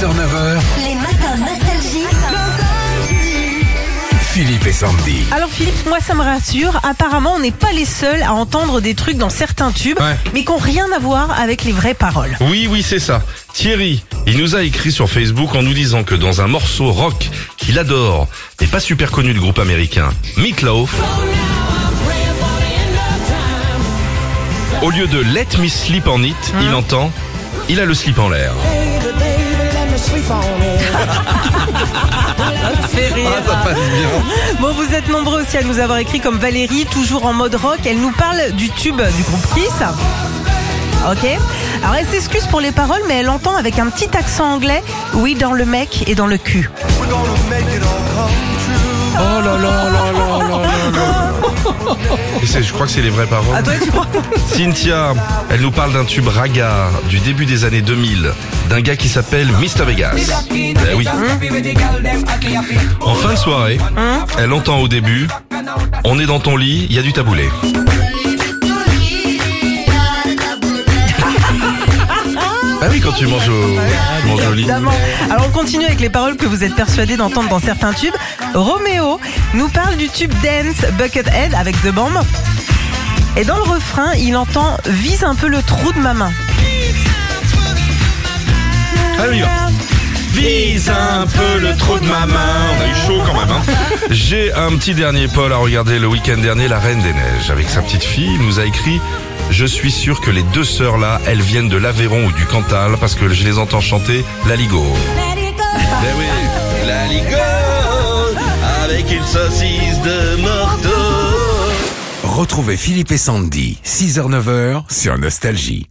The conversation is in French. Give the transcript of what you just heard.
6h-9h, Les matins nostalgie. Philippe et Sandy. Alors Philippe, moi ça me rassure. Apparemment, on n'est pas les seuls à entendre des trucs dans certains tubes, Ouais. mais qui n'ont rien à voir avec les vraies paroles. Oui, oui, c'est ça. Thierry, il nous a écrit sur Facebook en nous disant que dans un morceau rock qu'il adore, mais pas super connu du groupe américain, Meatloaf, au lieu de Let Me Sleep on It, il entend Il a le slip en l'air. Ça fait rire. Bon, vous êtes nombreux aussi à nous avoir écrit comme Valérie, toujours en mode rock. Elle nous parle du tube du groupe Kiss. Ok. Alors elle s'excuse pour les paroles, mais elle entend avec un petit accent anglais. Oui, dans le mec et dans le cul. Oh là là là. Et c'est- je crois que c'est les vraies paroles. Ah toi, tu crois Cynthia, elle nous parle d'un tube raga du début des années 2000, d'un gars qui s'appelle Mr Vegas. Ben oui. En fin de soirée, elle entend au début, on est dans ton lit, il y a du taboulé. Ah oui, quand tu manges au, tu manges au lit. Évidemment. Alors on continue avec les paroles que vous êtes persuadés d'entendre dans certains tubes. Roméo nous parle du tube Dance Buckethead avec The Bomb. Et dans le refrain, il entend Vise un peu le trou de ma main. Allez, on y va. Vise un peu le trou de ma main. On a eu chaud quand même. Hein. J'ai un petit dernier Paul à regarder le week-end dernier, La Reine des Neiges. Avec sa petite fille, il nous a écrit Je suis sûr que les deux sœurs là, elles viennent de l'Aveyron ou du Cantal parce que je les entends chanter La Ligo. Ben oui, La Ligo avec une saucisse de morteau. Retrouvez Philippe et Sandy, 6h-9h sur Nostalgie.